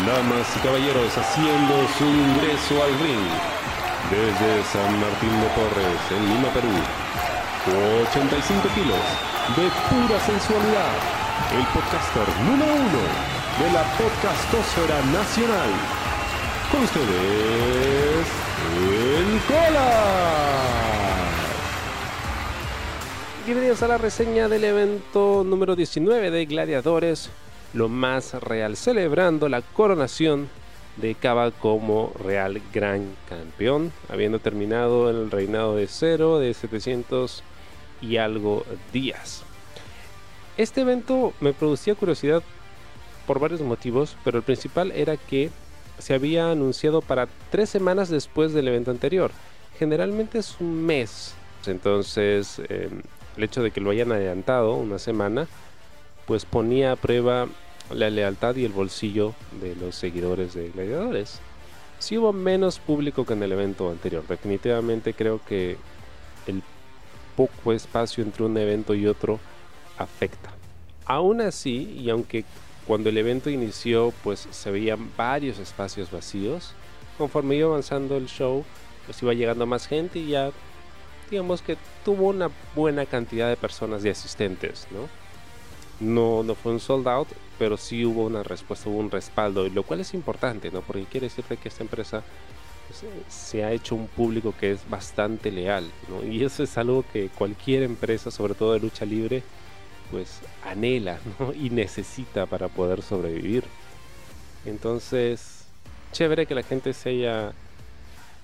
Damas y caballeros haciendo su ingreso al ring desde San Martín de Porres, en Lima, Perú. 85 kilos de pura sensualidad. El podcaster número uno de la podcastosfera nacional. Con ustedes, el Cola. Bienvenidos a la reseña del evento número 19 de Gladiadores, lo más real, celebrando la coronación de Cava como Real Gran Campeón, habiendo terminado el reinado de cero de 700 y algo días. Este evento me producía curiosidad por varios motivos, pero el principal era que se había anunciado para tres semanas después del evento anterior. Generalmente es un mes, entonces eh, el hecho de que lo hayan adelantado una semana, pues ponía a prueba la lealtad y el bolsillo de los seguidores de Gladiadores. Si hubo menos público que en el evento anterior, definitivamente creo que el poco espacio entre un evento y otro afecta. Aún así, y aunque cuando el evento inició pues se veían varios espacios vacíos, conforme iba avanzando el show, pues iba llegando más gente y ya digamos que tuvo una buena cantidad de personas y asistentes, ¿no? No, no fue un sold out, pero sí hubo una respuesta, hubo un respaldo, lo cual es importante, ¿no? Porque quiere decir que esta empresa pues, eh, se ha hecho un público que es bastante leal, ¿no? Y eso es algo que cualquier empresa, sobre todo de lucha libre, pues anhela, ¿no? Y necesita para poder sobrevivir. Entonces, chévere que la gente se haya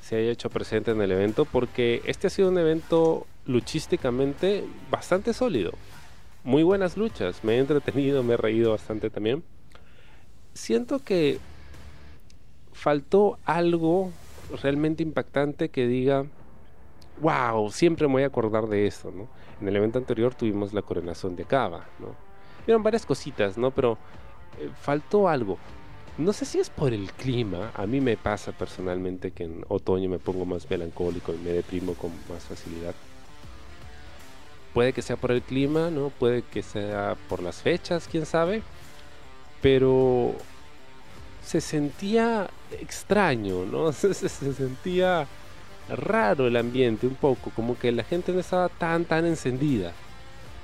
se haya hecho presente en el evento porque este ha sido un evento luchísticamente bastante sólido. Muy buenas luchas, me he entretenido, me he reído bastante también. Siento que faltó algo realmente impactante que diga, wow, siempre me voy a acordar de esto. En el evento anterior tuvimos la coronación de Cava, ¿no? Vieron varias cositas, ¿no? Pero eh, faltó algo, no sé si es por el clima, a mí me pasa personalmente que en otoño me pongo más melancólico y me deprimo con más facilidad. Puede que sea por el clima, ¿no? Puede que sea por las fechas, quién sabe. Pero se sentía extraño, ¿no? Se, se, sentía raro el ambiente un poco, como que la gente no estaba tan, tan encendida.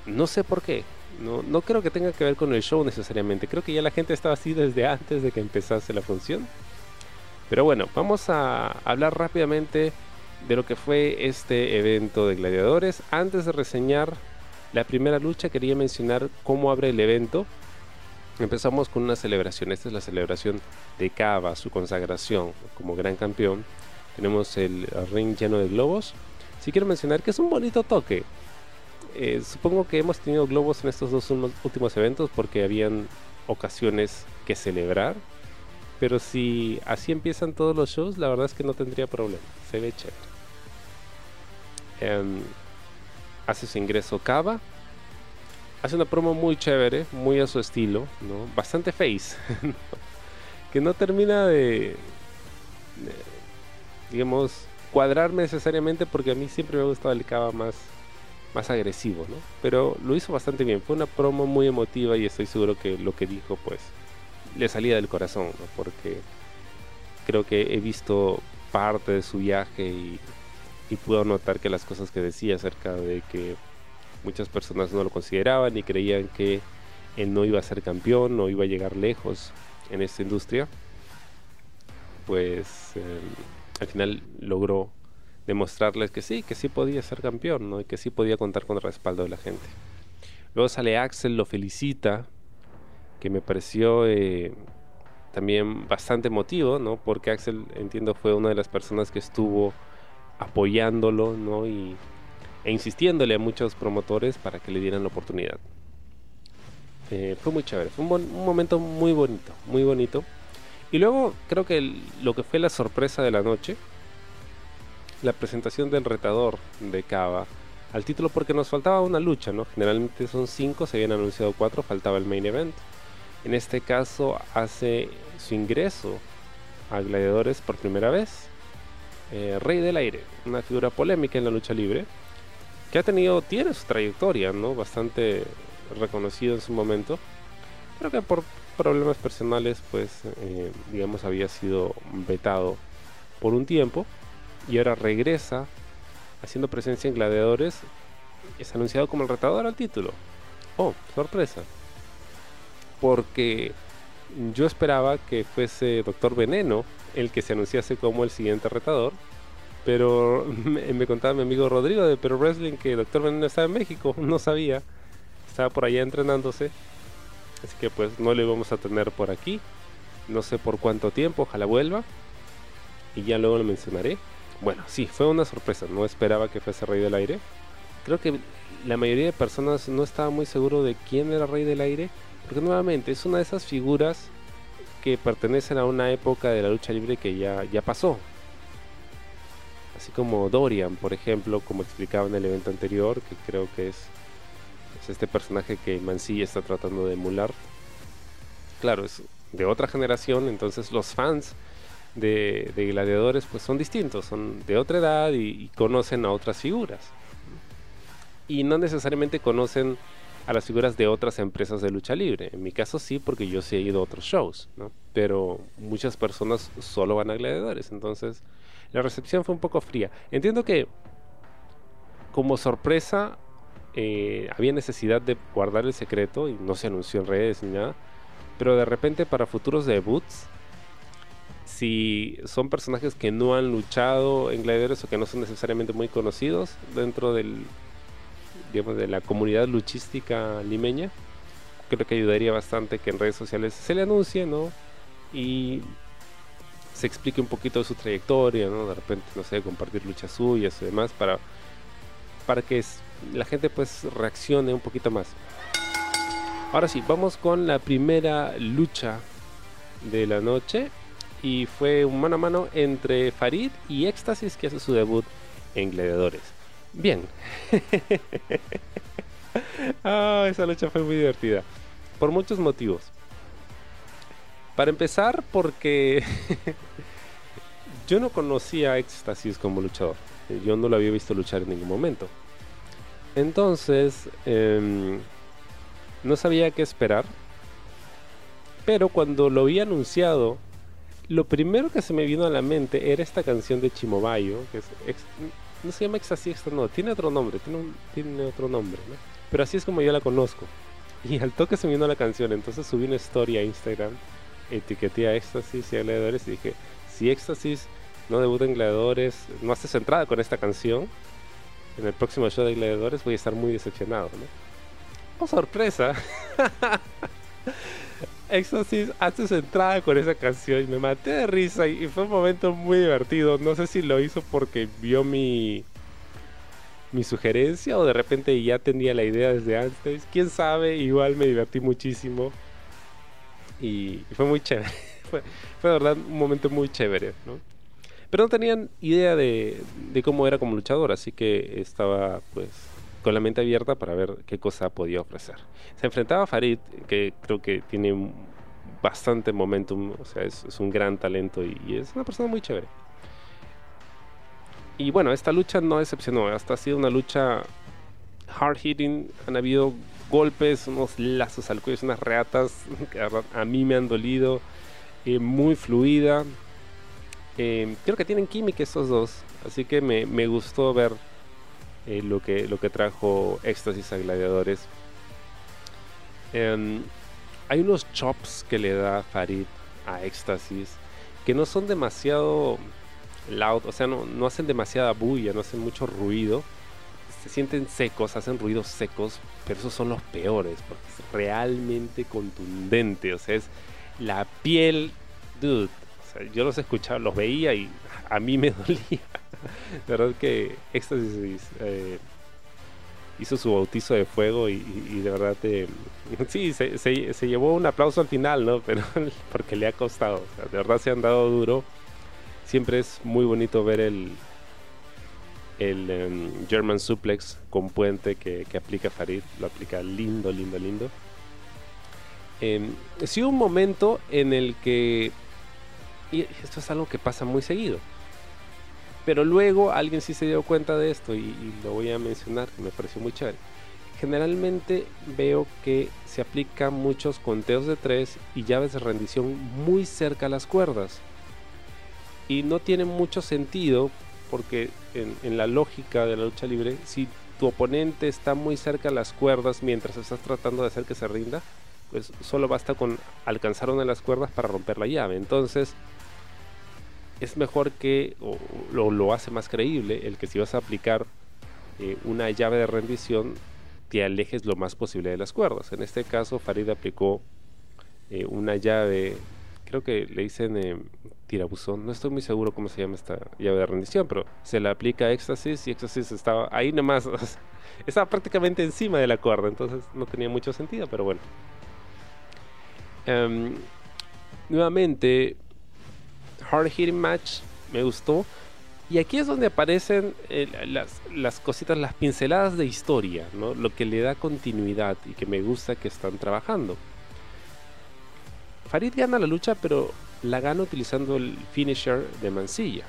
No sé por qué. No, no creo que tenga que ver con el show necesariamente. Creo que ya la gente estaba así desde antes de que empezase la función. Pero bueno, vamos a hablar rápidamente de lo que fue este evento de gladiadores. Antes de reseñar la primera lucha, quería mencionar cómo abre el evento. Empezamos con una celebración. Esta es la celebración de Cava, su consagración como gran campeón. Tenemos el ring lleno de globos. Si quiero mencionar que es un bonito toque. Eh, supongo que hemos tenido globos en estos dos últimos eventos porque habían ocasiones que celebrar. Pero si así empiezan todos los shows, la verdad es que no tendría problema. Se ve chévere. Em, hace su ingreso Cava. Hace una promo muy chévere, muy a su estilo, ¿no? Bastante face. que no termina de, digamos, cuadrarme necesariamente porque a mí siempre me ha gustado el Cava más más agresivo, ¿no? Pero lo hizo bastante bien. Fue una promo muy emotiva y estoy seguro que lo que dijo, pues, le salía del corazón. Porque creo que he visto parte de su viaje y, y puedo notar que las cosas que decía acerca de que muchas personas no lo consideraban y creían que él no iba a ser campeón, no iba a llegar lejos en esta industria, pues eh, al final logró demostrarles que sí, que sí podía ser campeón, ¿no? Y que sí podía contar con el respaldo de la gente. Luego sale Axel, lo felicita, que me pareció eh, también bastante emotivo, ¿no? Porque Axel, entiendo, fue una de las personas que estuvo apoyándolo, ¿no? Y, e insistiéndole a muchos promotores para que le dieran la oportunidad. Eh, fue muy chévere, fue un, momento muy bonito, muy bonito. Y luego creo que lo que fue la sorpresa de la noche la presentación del retador de Cava al título porque nos faltaba una lucha, ¿no? Generalmente son cinco, se habían anunciado cuatro, faltaba el main event. En este caso hace su ingreso a Gladiadores por primera vez. Eh, Rey del Aire, una figura polémica en la lucha libre, que ha tenido, tiene su trayectoria, ¿no? Bastante reconocido en su momento, pero que por problemas personales, pues, eh, digamos, había sido vetado por un tiempo y ahora regresa haciendo presencia en Gladiadores. Es anunciado como el retador al título. Oh, sorpresa. Porque yo esperaba que fuese Doctor Veneno el que se anunciase como el siguiente retador. Pero me, contaba mi amigo Rodrigo de Pero Wrestling que Doctor Veneno estaba en México. No sabía. Estaba por allá entrenándose. Así que pues no le vamos a tener por aquí. No sé por cuánto tiempo. Ojalá vuelva. Y ya luego lo mencionaré. Bueno, sí, fue una sorpresa. No esperaba que fuese Rey del Aire. Creo que la mayoría de personas no estaba muy seguro de quién era Rey del Aire. Porque nuevamente es una de esas figuras que pertenecen a una época de la lucha libre que ya, ya pasó. Así como Dorian, por ejemplo, como explicaba en el evento anterior, que creo que es, es este personaje que Mancilla está tratando de emular. Claro, es de otra generación, entonces los fans de, gladiadores pues son distintos, son de otra edad y, conocen a otras figuras. Y no necesariamente conocen a las figuras de otras empresas de lucha libre. En mi caso sí, porque yo sí he ido a otros shows, Pero muchas personas solo van a gladiadores, entonces la recepción fue un poco fría. Entiendo que como sorpresa eh, había necesidad de guardar el secreto y no se anunció en redes ni nada. Pero de repente para futuros debuts si son personajes que no han luchado en gladiadores o que no son necesariamente muy conocidos dentro del de la comunidad luchística limeña creo que ayudaría bastante que en redes sociales se le anuncie no y se explique un poquito su trayectoria no de repente no sé compartir luchas suyas y demás para para que la gente pues reaccione un poquito más. Ahora sí vamos con la primera lucha de la noche y fue un mano a mano entre Farid y Éxtasis que hace su debut en Gladiadores. Bien. ah, esa lucha fue muy divertida. Por muchos motivos. Para empezar, porque yo no conocía a Éxtasis como luchador. Yo no lo había visto luchar en ningún momento. Entonces, em, no sabía qué esperar. Pero cuando lo vi anunciado lo primero que se me vino a la mente era esta canción de Chimobayo, que es no se llama Ecstasy Extra, no, tiene otro nombre, tiene, tiene otro nombre, ¿no? Pero así es como yo la conozco. Y al toque se vino la canción, entonces subí una historia a Instagram, etiqueté a Éxtasis y a Gladiadores y dije, si Éxtasis no debuta en Gladiadores, no hace entrada con esta canción, en el próximo show de Gladiadores voy a estar muy decepcionado, ¿no? ¡Oh, sorpresa! Exorcist hace su entrada con esa canción y me maté de risa y, fue un momento muy divertido. No sé si lo hizo porque vio mi, mi sugerencia o de repente ya tenía la idea desde antes. Quién sabe, igual me divertí muchísimo y, fue muy chévere. fue, fue, de verdad un momento muy chévere, ¿no? Pero no tenían idea de, de cómo era como luchador, así que estaba pues con la mente abierta para ver qué cosa podía ofrecer. Se enfrentaba a Farid, que creo que tiene bastante momentum, o sea, es, un gran talento y, es una persona muy chévere. Y bueno, esta lucha no decepcionó, hasta ha sido una lucha hard hitting, han habido golpes, unos lazos al cuello, unas reatas que a mí me han dolido, eh, muy fluida. Eh, creo que tienen química estos dos, así que me, me gustó ver eh, lo, que, lo que trajo Éxtasis a Gladiadores. Em, hay unos chops que le da Farid a Éxtasis que no son demasiado loud, o sea, no, no hacen demasiada bulla, no hacen mucho ruido. Se sienten secos, hacen ruidos secos, pero esos son los peores, porque es realmente contundente, o sea, es la piel, dude. yo los escuchaba, los veía y a mí me dolía. La verdad que Éxtasis eh, hizo su bautizo de fuego y, de verdad eh, sí, se, llevó un aplauso al final, ¿no? Pero porque le ha costado. de verdad se han dado duro. Siempre es muy bonito ver el, el em, German Suplex con puente que, aplica Farid. Lo aplica lindo, lindo, lindo. Eh, sí un momento en el que... Y esto es algo que pasa muy seguido pero luego alguien sí se dio cuenta de esto y, lo voy a mencionar, que me pareció muy chévere. generalmente veo que se aplican muchos conteos de tres y llaves de rendición muy cerca a las cuerdas. Y no tiene mucho sentido porque en, la lógica de la lucha libre, si tu oponente está muy cerca a las cuerdas mientras estás tratando de hacer que se rinda, pues solo basta con alcanzar una de las cuerdas para romper la llave. Entonces, es mejor que, o, lo, hace más creíble, el que si vas a aplicar eh, una llave de rendición, te alejes lo más posible de las cuerdas. En este caso, Farid aplicó eh, una llave, creo que le dicen eh, tirabuzón, no estoy muy seguro cómo se llama esta llave de rendición, pero se la aplica a éxtasis y éxtasis estaba ahí nomás, estaba prácticamente encima de la cuerda, entonces no tenía mucho sentido, pero bueno. Em, nuevamente, Hard Hitting Match me gustó. Y aquí es donde aparecen eh, las, cositas, las pinceladas de historia, lo que le da continuidad y que me gusta que están trabajando. Farid gana la lucha, pero la gana utilizando el finisher de Mansilla,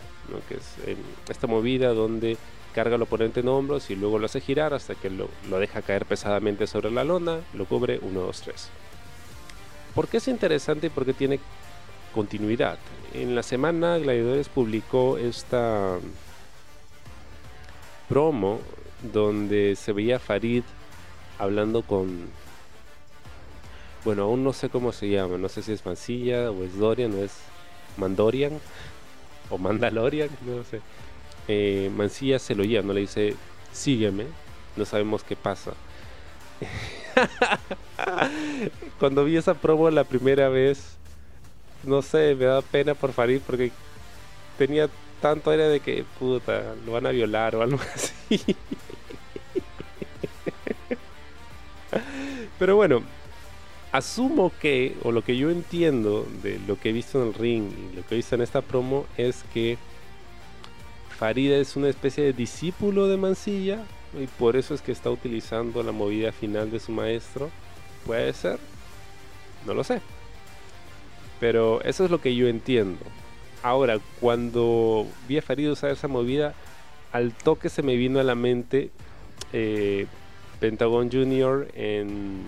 que es em, esta movida donde carga al oponente en hombros y luego lo hace girar hasta que lo, lo deja caer pesadamente sobre la lona, lo cubre 1, 2, 3. ¿Por qué es interesante y por qué tiene continuidad? En la semana Gladiadores publicó esta promo donde se veía Farid hablando con bueno, aún no sé cómo se llama, no sé si es Mansilla o es Dorian o es Mandorian o Mandalorian, no sé. Eh, Mansilla se lo no le dice sígueme, no sabemos qué pasa. Cuando vi esa promo la primera vez, no sé, me da pena por Farid porque tenía tanto aire de que, puta, lo van a violar o algo así. Pero bueno, asumo que, o lo que yo entiendo de lo que he visto en el ring y lo que he visto en esta promo es que Farida es una especie de discípulo de Mansilla y por eso es que está utilizando la movida final de su maestro. Puede ser, no lo sé. Pero eso es lo que yo entiendo. Ahora, cuando vi a Farid usar esa movida, al toque se me vino a la mente eh, Pentagon Jr. en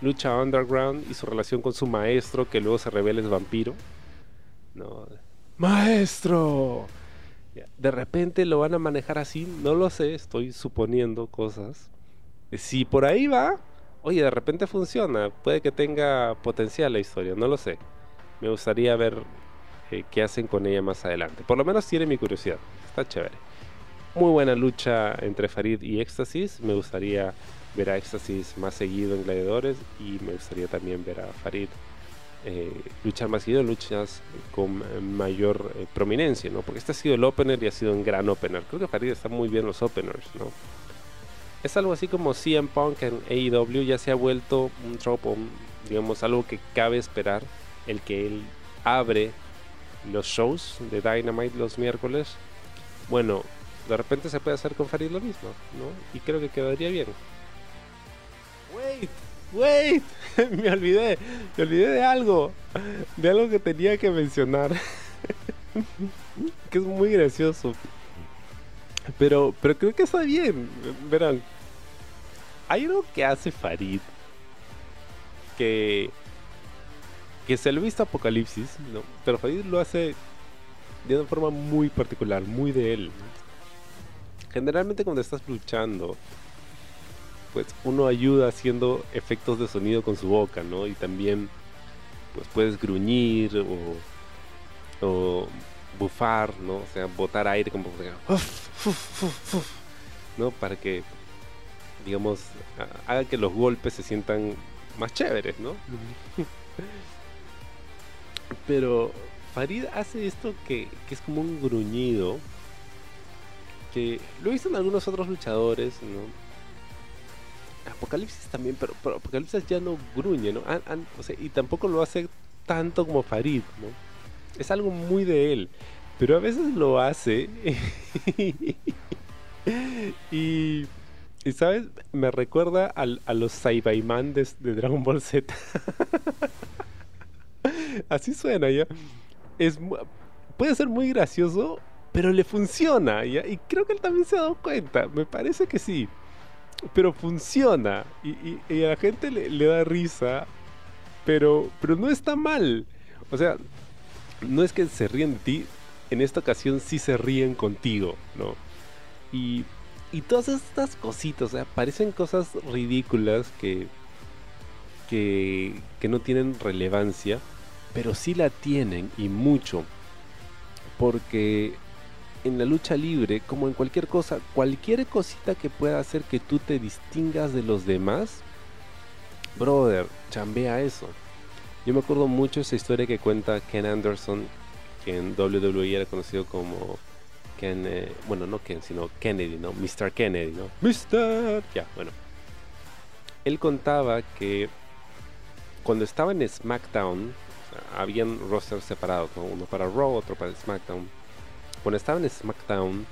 Lucha Underground y su relación con su maestro, que luego se revela es vampiro. No. ¡Maestro! De repente lo van a manejar así, no lo sé, estoy suponiendo cosas. Si por ahí va, oye, de repente funciona, puede que tenga potencial la historia, no lo sé. Me gustaría ver eh, qué hacen con ella más adelante. Por lo menos tiene mi curiosidad, está chévere. Muy buena lucha entre Farid y Éxtasis, me gustaría ver a Éxtasis más seguido en Gladiadores y me gustaría también ver a Farid eh, luchar más seguido, luchas con mayor eh, prominencia, ¿no? Porque este ha sido el opener y ha sido un gran opener. Creo que Farid está muy bien los openers, ¿no? Es algo así como CM Punk en AEW ya se ha vuelto un tropo, digamos, algo que cabe esperar, el que él abre los shows de Dynamite los miércoles. Bueno, de repente se puede hacer con Farid lo mismo, ¿no? Y creo que quedaría bien. Wait, wait, me olvidé, me olvidé de algo, de algo que tenía que mencionar, que es muy gracioso. Pero, pero creo que está bien. Verán, hay algo que hace Farid que que se lo he visto Apocalipsis, ¿no? pero Farid lo hace de una forma muy particular, muy de él. Generalmente cuando estás luchando, pues uno ayuda haciendo efectos de sonido con su boca, ¿no? Y también pues puedes gruñir o, o bufar, ¿no? O sea, botar aire como ¿no? Para que digamos haga que los golpes se sientan más chéveres, ¿no? Pero Farid hace esto que, que es como un gruñido que lo he visto en algunos otros luchadores, ¿no? Apocalipsis también, pero, Apocalipsis ya no gruñe, ¿no? y tampoco lo hace tanto como Farid, ¿no? Es algo muy de él, pero a veces lo hace. y, ¿sabes? Me recuerda a los Saibaiman de, de Dragon Ball Z. Así suena ya. Es, puede ser muy gracioso, pero le funciona. Y creo que él también se ha dado cuenta. Me parece que sí. pero funciona. Y, a la gente le, da risa, pero, pero no está mal. O sea, no es que se ríen de ti, en esta ocasión sí se ríen contigo, ¿no? Y, y todas estas cositas, o sea, parecen cosas ridículas que, que, que no tienen relevancia, pero sí la tienen y mucho. Porque en la lucha libre, como en cualquier cosa, cualquier cosita que pueda hacer que tú te distingas de los demás, brother, chambea eso. Yo me acuerdo mucho esa historia que cuenta Ken Anderson, que en WWE era conocido como Ken, eh, bueno, no Ken, sino Kennedy, ¿no? Mr. Kennedy, ¿no? Mr. Ya, bueno. Él contaba que cuando estaba en SmackDown, habían rosters separados, ¿no? Uno para Raw, otro para SmackDown cuando estaba en SmackDown,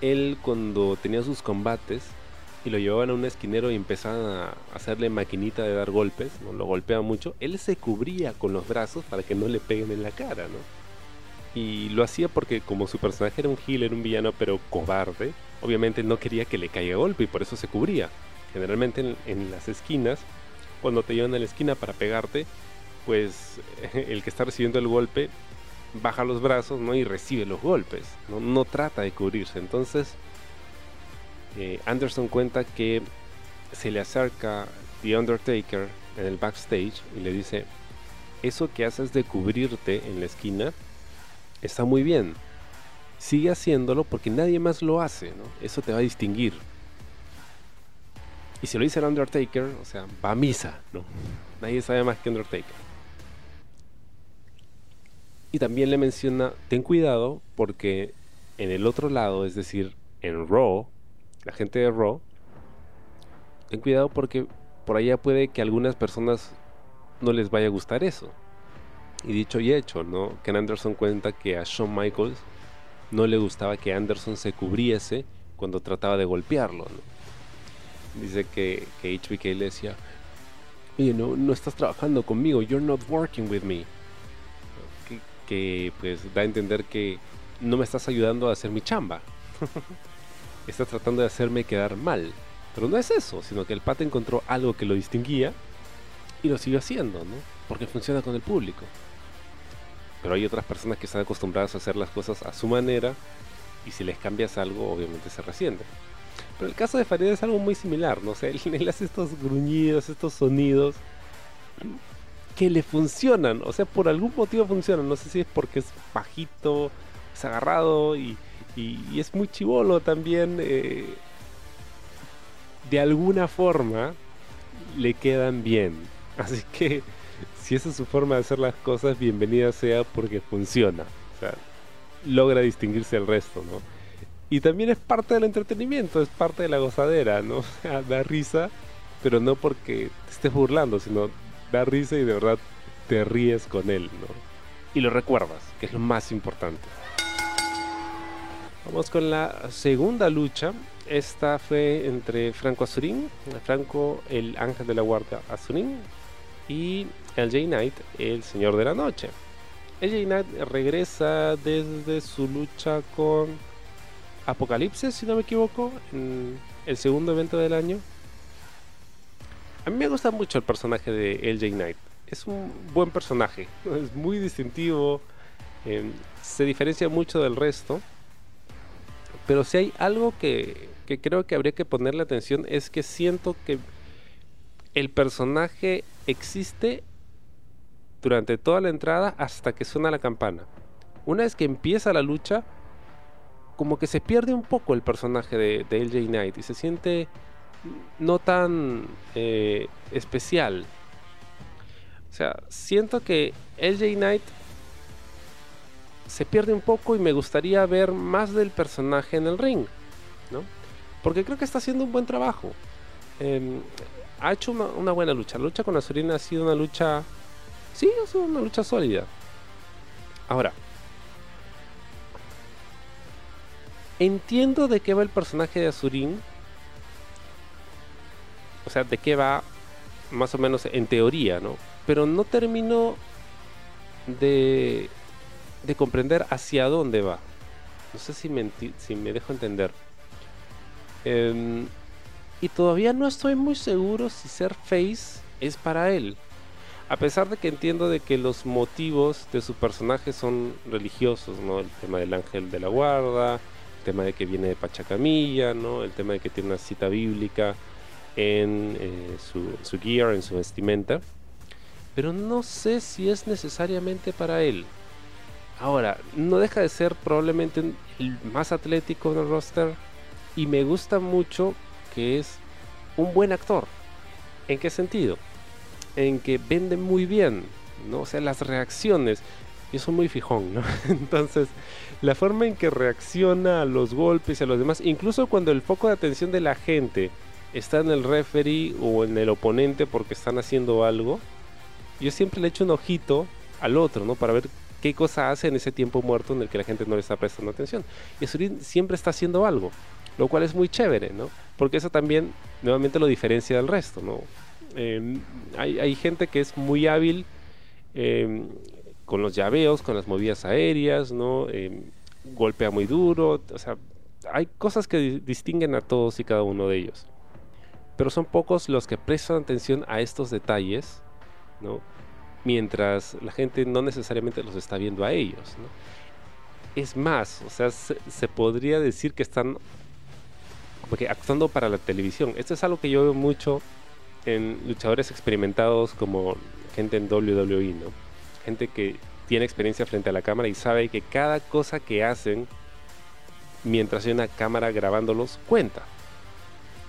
él cuando tenía sus combates y lo llevaban a un esquinero y empezaban a hacerle maquinita de dar golpes, ¿no? lo golpeaba mucho, él se cubría con los brazos para que no le peguen en la cara, ¿no? Y lo hacía porque como su personaje era un healer, un villano, pero cobarde, obviamente no quería que le caiga golpe y por eso se cubría. Generalmente en, en las esquinas, cuando te llevan a la esquina para pegarte, pues el que está recibiendo el golpe baja los brazos ¿no? y recibe los golpes, no, trata de cubrirse. Entonces, eh, Anderson cuenta que se le acerca The Undertaker en el backstage y le dice, eso que haces de cubrirte en la esquina está muy bien. Sigue haciéndolo porque nadie más lo hace, ¿no? Eso te va a distinguir. Y si lo dice el Undertaker, o sea, va a misa, ¿no? Nadie sabe más que Undertaker. Y también le menciona, ten cuidado porque en el otro lado, es decir, en Raw, la gente de Raw, ten cuidado porque por allá puede que a algunas personas no les vaya a gustar eso. Y dicho y hecho, ¿no? Ken Anderson cuenta que a Shawn Michaels no le gustaba que Anderson se cubriese cuando trataba de golpearlo, Dice que, que HBK le decía, oye, no, no estás trabajando conmigo, you're not working with me que pues da a entender que no me estás ayudando a hacer mi chamba. estás tratando de hacerme quedar mal. Pero no es eso, sino que el pata encontró algo que lo distinguía y lo siguió haciendo, ¿no? Porque funciona con el público. Pero hay otras personas que están acostumbradas a hacer las cosas a su manera y si les cambias algo, obviamente se resienten. Pero el caso de Farid es algo muy similar, ¿no? O sea, él hace estos gruñidos, estos sonidos que le funcionan. O sea, por algún motivo funcionan. No sé si es porque es bajito, es agarrado y, es muy chivolo también. Eh, de alguna forma le quedan bien. Así que si esa es su forma de hacer las cosas, bienvenida sea porque funciona. O sea, logra distinguirse del resto, ¿no? Y también es parte del entretenimiento, es parte de la gozadera, ¿no? O sea, da risa, pero no porque te estés burlando, sino da risa y de verdad te ríes con él, ¿no? Y lo recuerdas, que es lo más importante. Vamos con la segunda lucha. Esta fue entre Franco Azurín, Franco el ángel de la guardia Azurín y el J Knight, el señor de la noche. El J Knight regresa desde su lucha con Apocalipsis, si no me equivoco, en el segundo evento del año. A mí me gusta mucho el personaje de LJ Knight. Es un buen personaje, es muy distintivo, em, se diferencia mucho del resto. Pero si hay algo que, que creo que habría que ponerle atención es que siento que el personaje existe durante toda la entrada hasta que suena la campana. Una vez que empieza la lucha, como que se pierde un poco el personaje de, de LJ Knight y se siente no tan eh, especial. O sea, siento que LJ Knight se pierde un poco y me gustaría ver más del personaje en el ring, ¿no? Porque creo que está haciendo un buen trabajo. Em, ha hecho una, buena lucha. La lucha con Azurina ha sido una lucha. Sí, ha sido una lucha sólida. Ahora. Entiendo de qué va el personaje de Azurín o sea, de qué va más o menos en teoría, ¿no? Pero no termino de, de comprender hacia dónde va. No sé si me, si me dejo entender. Em, Y todavía no estoy muy seguro si ser face es para él. A pesar de que entiendo de que los motivos de su personaje son religiosos, ¿no? El tema del ángel de la guarda, el tema de que viene de Pachacamilla, ¿no? El tema de que tiene una cita bíblica en eh, su, su gear, en su vestimenta. Pero no sé si es necesariamente para él. Ahora, no deja de ser probablemente el más atlético del roster. Y me gusta mucho que es un buen actor. ¿En qué sentido? En que vende muy bien, ¿no? O sea, las reacciones. Yo soy muy fijón, ¿no? Entonces, la forma en que reacciona a los golpes y a los demás, incluso cuando el foco de atención de la gente está en el referee o en el oponente porque están haciendo algo, yo siempre le echo un ojito al otro, ¿no? Para ver qué cosa hace en ese tiempo muerto en el que la gente no le está prestando atención. Y Azurín siempre está haciendo algo, lo cual es muy chévere, ¿no? Porque eso también nuevamente lo diferencia del resto, ¿no? Em, hay, gente que es muy hábil em, con los llaveos, con las movidas aéreas, ¿no? Em, golpea muy duro, o sea, hay cosas que distinguen a todos y cada uno de ellos. Pero son pocos los que prestan atención a estos detalles, ¿no? mientras la gente no necesariamente los está viendo a ellos. Es más, o sea, se, podría decir que están actuando para la televisión. Esto es algo que yo veo mucho en luchadores experimentados como gente en WWE, ¿no? Gente que tiene experiencia frente a la cámara y sabe que cada cosa que hacen mientras hay una cámara grabándolos cuenta.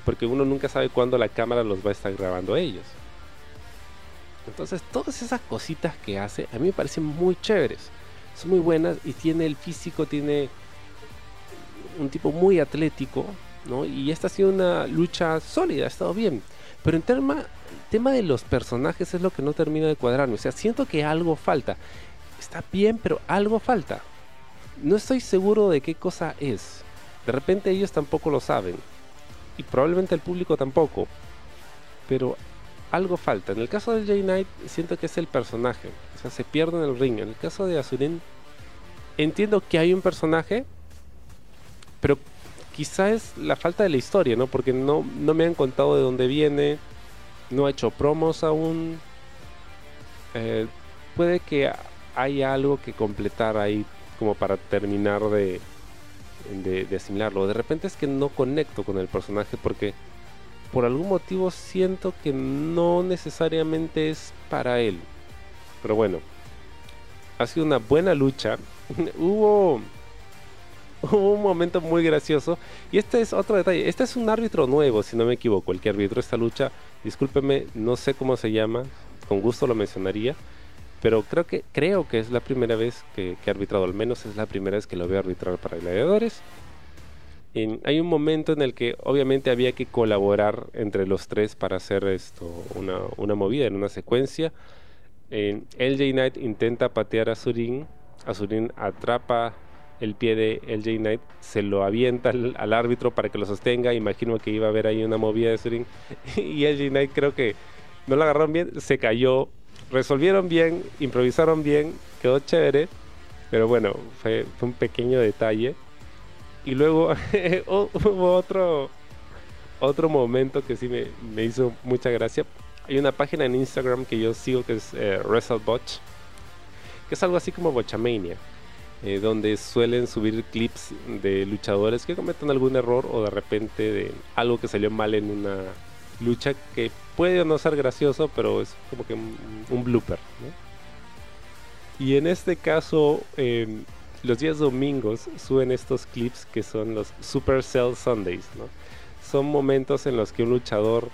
Porque uno nunca sabe cuándo la cámara los va a estar grabando a ellos. Entonces, todas esas cositas que hace a mí me parecen muy chéveres. Son muy buenas y tiene el físico, tiene un tipo muy atlético, ¿no? Y esta ha sido una lucha sólida, ha estado bien. Pero en tema, tema de los personajes es lo que no termina de cuadrarme. O sea, siento que algo falta. Está bien, pero algo falta. No estoy seguro de qué cosa es. De repente ellos tampoco lo saben. Y probablemente el público tampoco. Pero algo falta. En el caso de Jay Knight, siento que es el personaje. O sea, se pierde en el ring. En el caso de Azurin, entiendo que hay un personaje, pero quizá es la falta de la historia, ¿no? Porque no, no me han contado de dónde viene, no ha hecho promos aún. Eh, puede que haya algo que completar ahí como para terminar de, de, asimilarlo. De repente es que no conecto con el personaje porque por algún motivo siento que no necesariamente es para él. Pero bueno, ha sido una buena lucha. hubo, hubo un momento muy gracioso. Y este es otro detalle. Este es un árbitro nuevo, si no me equivoco. El que arbitró esta lucha, discúlpeme, no sé cómo se llama. Con gusto lo mencionaría. Pero creo que, creo que es la primera vez que, que ha arbitrado. Al menos es la primera vez que lo veo arbitrar para gladiadores hay un momento en el que obviamente había que colaborar entre los tres para hacer esto, una, movida en una secuencia. Eh, LJ Knight intenta patear a Surin, Azurín atrapa el pie de LJ Knight, se lo avienta al, árbitro para que lo sostenga. Imagino que iba a haber ahí una movida de Surin. y LJ Knight creo que no lo agarraron bien, se cayó. Resolvieron bien, improvisaron bien, quedó chévere. Pero bueno, fue un pequeño detalle. Y luego hubo otro, otro momento que sí me, hizo mucha gracia. Hay una página en Instagram que yo sigo que es eh, WrestleBotch, que es algo así como Bochamania, eh, donde suelen subir clips de luchadores que cometen algún error o de repente de algo que salió mal en una lucha que puede no ser gracioso, pero es como que un, blooper. Y en este caso, em, los días domingos suben estos clips que son los Super Cell Sundays, ¿no? Son momentos en los que un luchador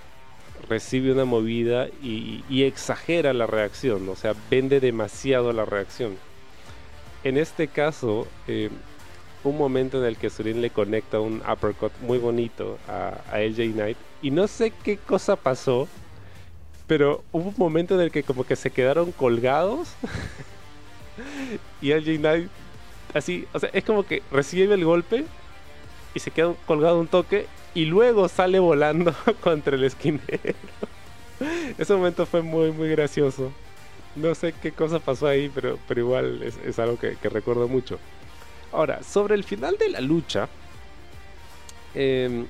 recibe una movida y, exagera la reacción, o sea, vende demasiado la reacción. En este caso, eh, un momento en el que Surin le conecta un uppercut muy bonito a, a LJ Knight y no sé qué cosa pasó, pero hubo un momento en el que como que se quedaron colgados y LJ Knight así, o sea, es como que recibe el golpe y se queda colgado un toque y luego sale volando contra el esquinero. Ese momento fue muy, muy gracioso. No sé qué cosa pasó ahí, pero, pero igual es, algo que, recuerdo mucho. Ahora, sobre el final de la lucha, em,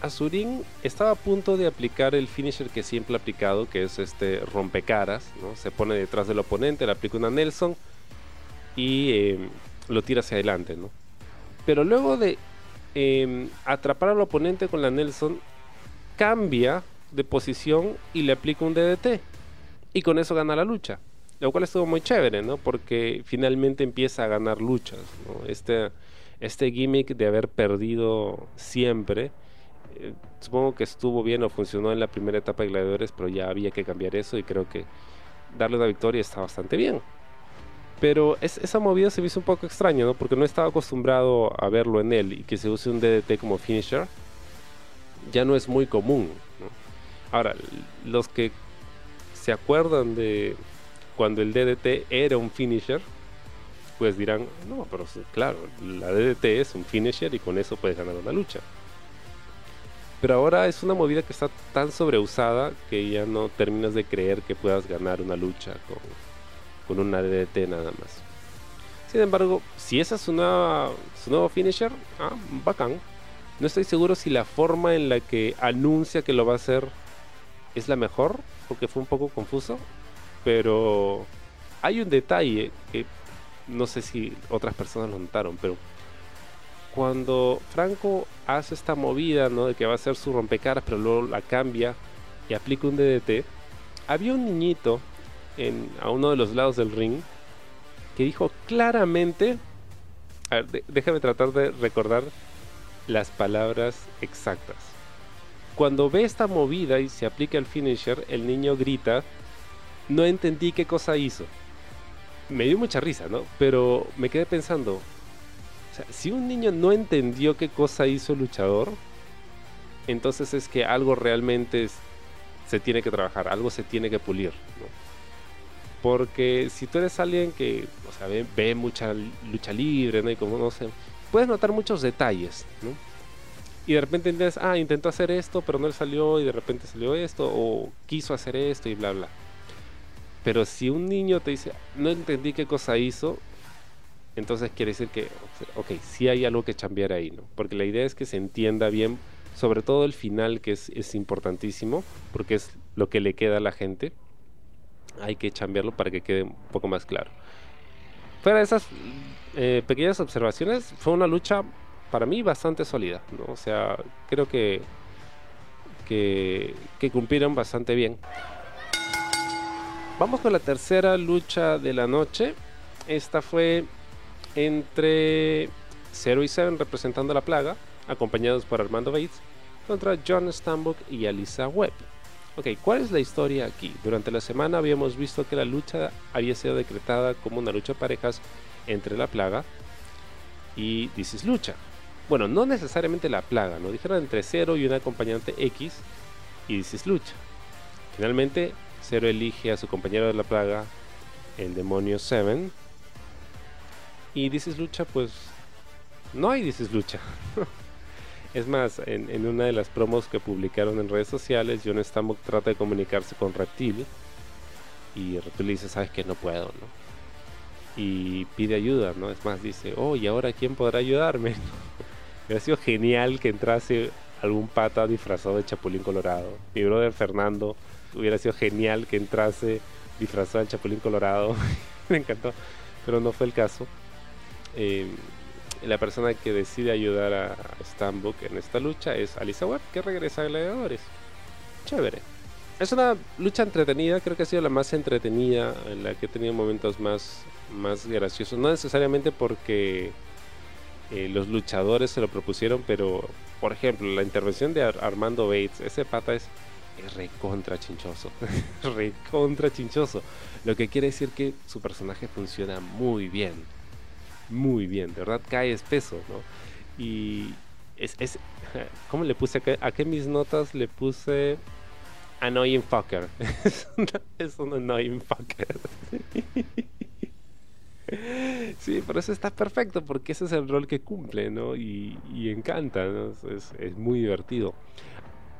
Azurín estaba a punto de aplicar el finisher que siempre ha aplicado, que es este rompecaras, ¿no? Se pone detrás del oponente, le aplica una Nelson y em, lo tira hacia adelante, ¿no? Pero luego de em, atrapar al oponente con la Nelson, cambia de posición y le aplica un DDT. Y con eso gana la lucha. Lo cual estuvo muy chévere, ¿no? Porque finalmente empieza a ganar luchas. Este, este gimmick de haber perdido siempre, supongo que estuvo bien o funcionó en la primera etapa de Gladiadores, pero ya había que cambiar eso y creo que darle la victoria está bastante bien. Pero esa movida se me hizo un poco extraña, ¿no? Porque no estaba acostumbrado a verlo en él y que se use un DDT como finisher ya no es muy común. Ahora, los que se acuerdan de cuando el DDT era un finisher, pues dirán, no, pero claro, la DDT es un finisher y con eso puedes ganar una lucha. Pero ahora es una movida que está tan sobreusada que ya no terminas de creer que puedas ganar una lucha con, con una DDT nada más. Sin embargo, si esa es una, su nuevo finisher, ah, bacán. No estoy seguro si la forma en la que anuncia que lo va a hacer es la mejor, porque fue un poco confuso. Pero hay un detalle que no sé si otras personas lo notaron, pero cuando Franco hace esta movida, ¿no? De que va a hacer su rompecaras, pero luego la cambia y aplica un DDT, había un niñito a uno de los lados del ring que dijo claramente, a ver, déjame tratar de recordar las palabras exactas. Cuando ve esta movida y se aplica el finisher, el niño grita, no entendí qué cosa hizo. Me dio mucha risa, ¿no? Pero me quedé pensando, o sea, si un niño no entendió qué cosa hizo el luchador, entonces es que algo realmente se tiene que trabajar, algo se tiene que pulir, ¿no? Porque si tú eres alguien que o sea, ve, mucha lucha libre, ¿no? Y como no sé, puedes notar muchos detalles, ¿no? Y de repente entiendes, ah, intentó hacer esto, pero no le salió, y de repente salió esto, o quiso hacer esto, y bla, bla. Pero si un niño te dice, no entendí qué cosa hizo, entonces quiere decir que, ok, sí hay algo que cambiar ahí, ¿no? Porque la idea es que se entienda bien, sobre todo el final, que es, es importantísimo, porque es lo que le queda a la gente hay que cambiarlo para que quede un poco más claro. Fuera de esas eh, pequeñas observaciones, fue una lucha para mí bastante sólida, ¿no? O sea, creo que, que, que cumplieron bastante bien. Vamos con la tercera lucha de la noche. Esta fue entre 0 y 7 representando la plaga, acompañados por Armando Bates, contra John Stambuk y Alisa Webb. Ok, ¿cuál es la historia aquí? Durante la semana habíamos visto que la lucha había sido decretada como una lucha de parejas entre la plaga y This Lucha. Bueno, no necesariamente la plaga, ¿no? Dijeron entre Cero y un acompañante X y This Lucha. Finalmente, Cero elige a su compañero de la plaga, el demonio Seven. Y This Lucha, pues no hay This Lucha. Es más, en, una de las promos que publicaron en redes sociales, John Stambuk trata de comunicarse con Reptil y Reptil dice, sabes que no puedo, ¿no? Y pide ayuda, ¿no? Es más, dice, oh, ¿y ahora quién podrá ayudarme? Hubiera sido genial que entrase algún pata disfrazado de Chapulín Colorado. Mi brother Fernando, hubiera sido genial que entrase disfrazado de Chapulín Colorado. Me encantó, pero no fue el caso. Eh, la persona que decide ayudar a Stambuk en esta lucha es Alisa Webb, que regresa a Gladiadores. Chévere. Es una lucha entretenida, creo que ha sido la más entretenida, en la que he tenido momentos más, más graciosos. No necesariamente porque eh, los luchadores se lo propusieron, pero por ejemplo, la intervención de Armando Bates, ese pata es, es recontra chinchoso. recontra chinchoso. Lo que quiere decir que su personaje funciona muy bien muy bien, de verdad cae espeso, ¿no? Y es, es ¿cómo le puse a qué, mis notas le puse annoying fucker? es, un annoying fucker. sí, por eso está perfecto, porque ese es el rol que cumple, ¿no? Y, encanta. Es, es, muy divertido.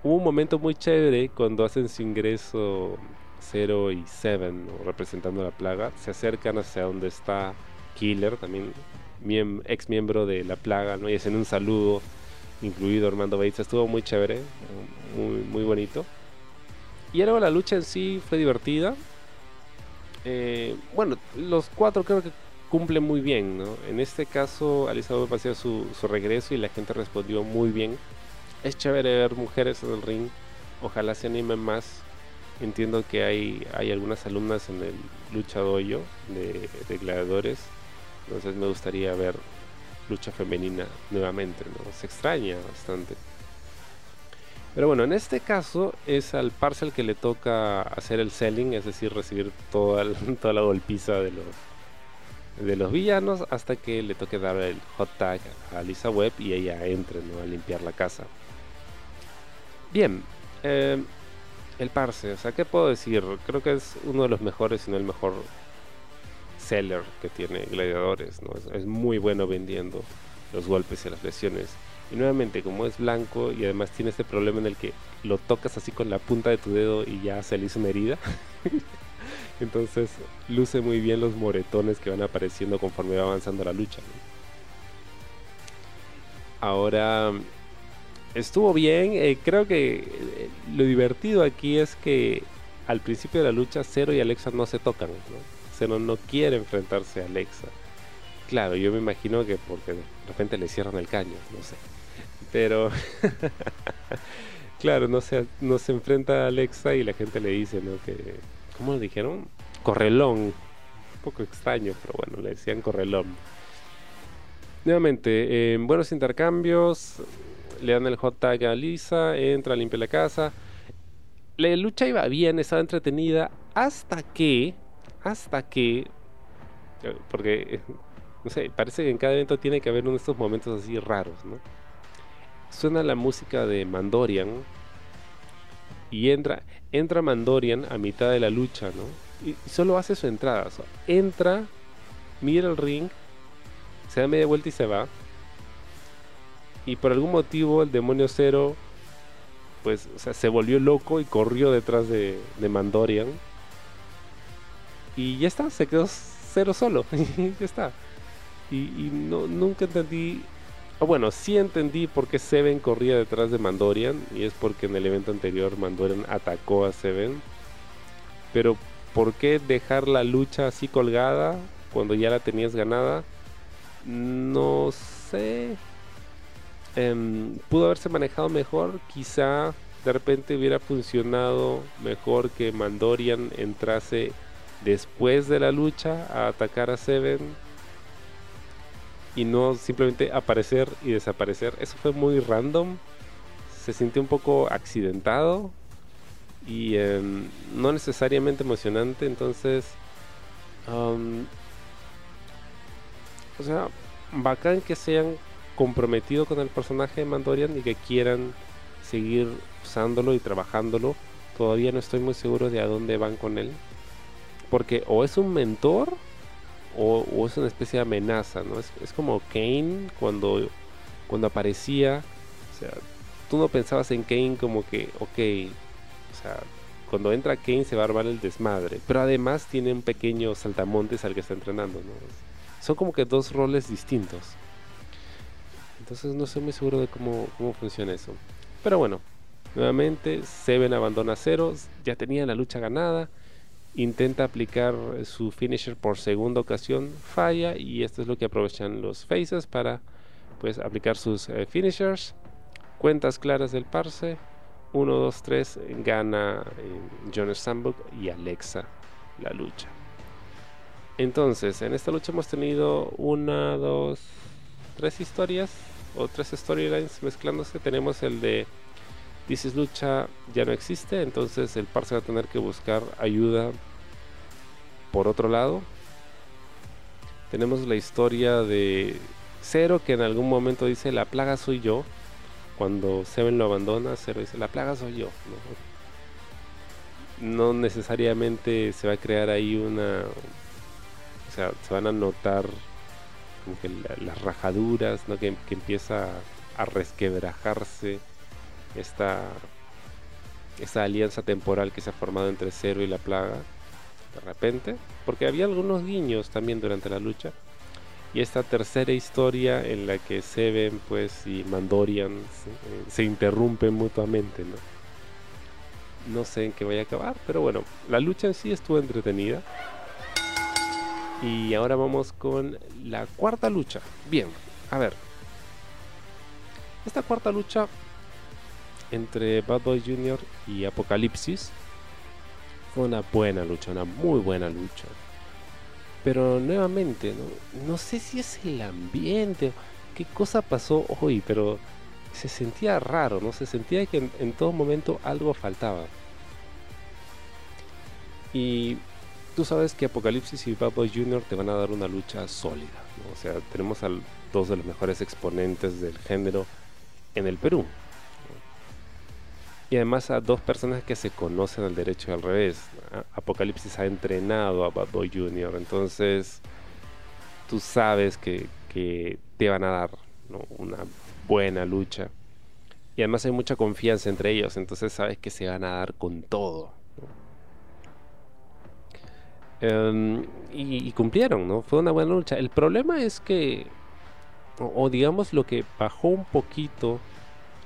Hubo un momento muy chévere cuando hacen su ingreso 0 y 7, representando la plaga, se acercan hacia donde está Killer, también ex miembro de La Plaga, ¿no? y hacen un saludo incluido Armando Bates. Estuvo muy chévere, muy, muy bonito. Y luego la lucha en sí fue divertida. Eh, bueno, los cuatro creo que cumplen muy bien, ¿no? En este caso, Alisa me pareció su, su regreso y la gente respondió muy bien. Es chévere ver mujeres en el ring. Ojalá se animen más. Entiendo que hay, hay algunas alumnas en el lucha dojo de, de gladiadores. Entonces me gustaría ver lucha femenina nuevamente, ¿no? Se extraña bastante. Pero bueno, en este caso es al parcel que le toca hacer el selling, es decir, recibir toda, toda la golpiza de los, de los villanos hasta que le toque dar el hot tag a Lisa Webb y ella entre ¿no? a limpiar la casa. Bien, eh, el parse, o sea, ¿qué puedo decir? Creo que es uno de los mejores, si no el mejor seller que tiene Gladiadores, ¿no? es muy bueno vendiendo los golpes y las lesiones. Y nuevamente, como es blanco y además tiene este problema en el que lo tocas así con la punta de tu dedo y ya se le hizo una herida. Entonces luce muy bien los moretones que van apareciendo conforme va avanzando la lucha. Ahora, estuvo bien. Eh, creo que eh, lo divertido aquí es que al principio de la lucha Zero y Alexa no se tocan. No quiere enfrentarse a Alexa. Claro, yo me imagino que porque de repente le cierran el caño, no sé. Pero, claro, no se, no se enfrenta a Alexa y la gente le dice, ¿no? Que, ¿cómo lo dijeron? Correlón. Un poco extraño, pero bueno, le decían correlón. Nuevamente, en buenos intercambios, le dan el hot tag a Lisa, entra, limpia la casa. La lucha iba bien, estaba entretenida, hasta que, hasta que, porque, no sé, parece que en cada evento tiene que haber uno de estos momentos así raros, ¿no? suena la música de Mandorian y entra, entra Mandorian a mitad de la lucha, ¿no? Y, solo hace su entrada. entra, mira el ring, se da media vuelta y se va. Y por algún motivo el demonio cero, pues, o sea, se volvió loco y corrió detrás de, de Mandorian. Y ya está, se quedó cero solo. ya está. Y, no, nunca entendí bueno, sí entendí por qué Seven corría detrás de Mandorian. Y es porque en el evento anterior Mandorian atacó a Seven. Pero ¿por qué dejar la lucha así colgada cuando ya la tenías ganada? No sé. Em, pudo haberse manejado mejor. Quizá de repente hubiera funcionado mejor que Mandorian entrase después de la lucha a atacar a Seven y no simplemente aparecer y desaparecer. Eso fue muy random. Se sintió un poco accidentado y em, no necesariamente emocionante. Entonces, o sea, bacán que se hayan comprometido con el personaje de Mandorian y que quieran seguir usándolo y trabajándolo. Todavía no estoy muy seguro de a dónde van con él. Porque o es un mentor o, es una especie de amenaza, ¿no? Es, como Kane cuando, cuando aparecía, o sea, tú no pensabas en Kane como que, ok, o sea, cuando entra Kane se va a armar el desmadre, pero además tiene un pequeño saltamontes al que está entrenando, ¿no? Son como que dos roles distintos. Entonces no estoy muy seguro de cómo, cómo funciona eso. Pero bueno, nuevamente Seven abandona ceros, ya tenía la lucha ganada intenta aplicar su finisher por segunda ocasión, falla y esto es lo que aprovechan los faces para pues aplicar sus eh, finishers. Cuentas claras del parse. 1, 2, 3 gana eh, John Stambuk y Alexa la lucha. Entonces, en esta lucha hemos tenido una, dos, tres historias o tres storylines mezclándose. Tenemos el de This Lucha ya no existe, entonces el par se va a tener que buscar ayuda por otro lado. Tenemos la historia de Zero que en algún momento dice la plaga soy yo. Cuando Seven lo abandona, Zero dice la plaga soy yo. No, necesariamente se va a crear ahí una... O sea, se van a notar como que las rajaduras, ¿no? que empieza a resquebrajarse esta, esta alianza temporal que se ha formado entre Cero y la plaga, de repente, porque había algunos guiños también durante la lucha. y esta tercera historia en la que Seven pues y Mandorian se, interrumpen mutuamente, ¿no? No sé en qué vaya a acabar, pero bueno, la lucha en sí estuvo entretenida. Y ahora vamos con la cuarta lucha. Bien, a ver. Esta cuarta lucha entre Bad Boy Jr. y Apocalipsis fue una buena lucha, una muy buena lucha. Pero nuevamente, no, sé si es el ambiente, qué cosa pasó hoy, pero se sentía raro, ¿no? Se sentía que en, todo momento algo faltaba. Y tú sabes que Apocalipsis y Bad Boy Jr. te van a dar una lucha sólida. O sea, tenemos a dos de los mejores exponentes del género en el Perú. Y además a dos personas que se conocen al derecho y al revés. Apocalipsis ha entrenado a Bad Boy Jr. Entonces tú sabes que, te van a dar una buena lucha. Y además hay mucha confianza entre ellos. Entonces sabes que se van a dar con todo. Em, y, cumplieron, ¿no? Fue una buena lucha. El problema es que, o digamos lo que bajó un poquito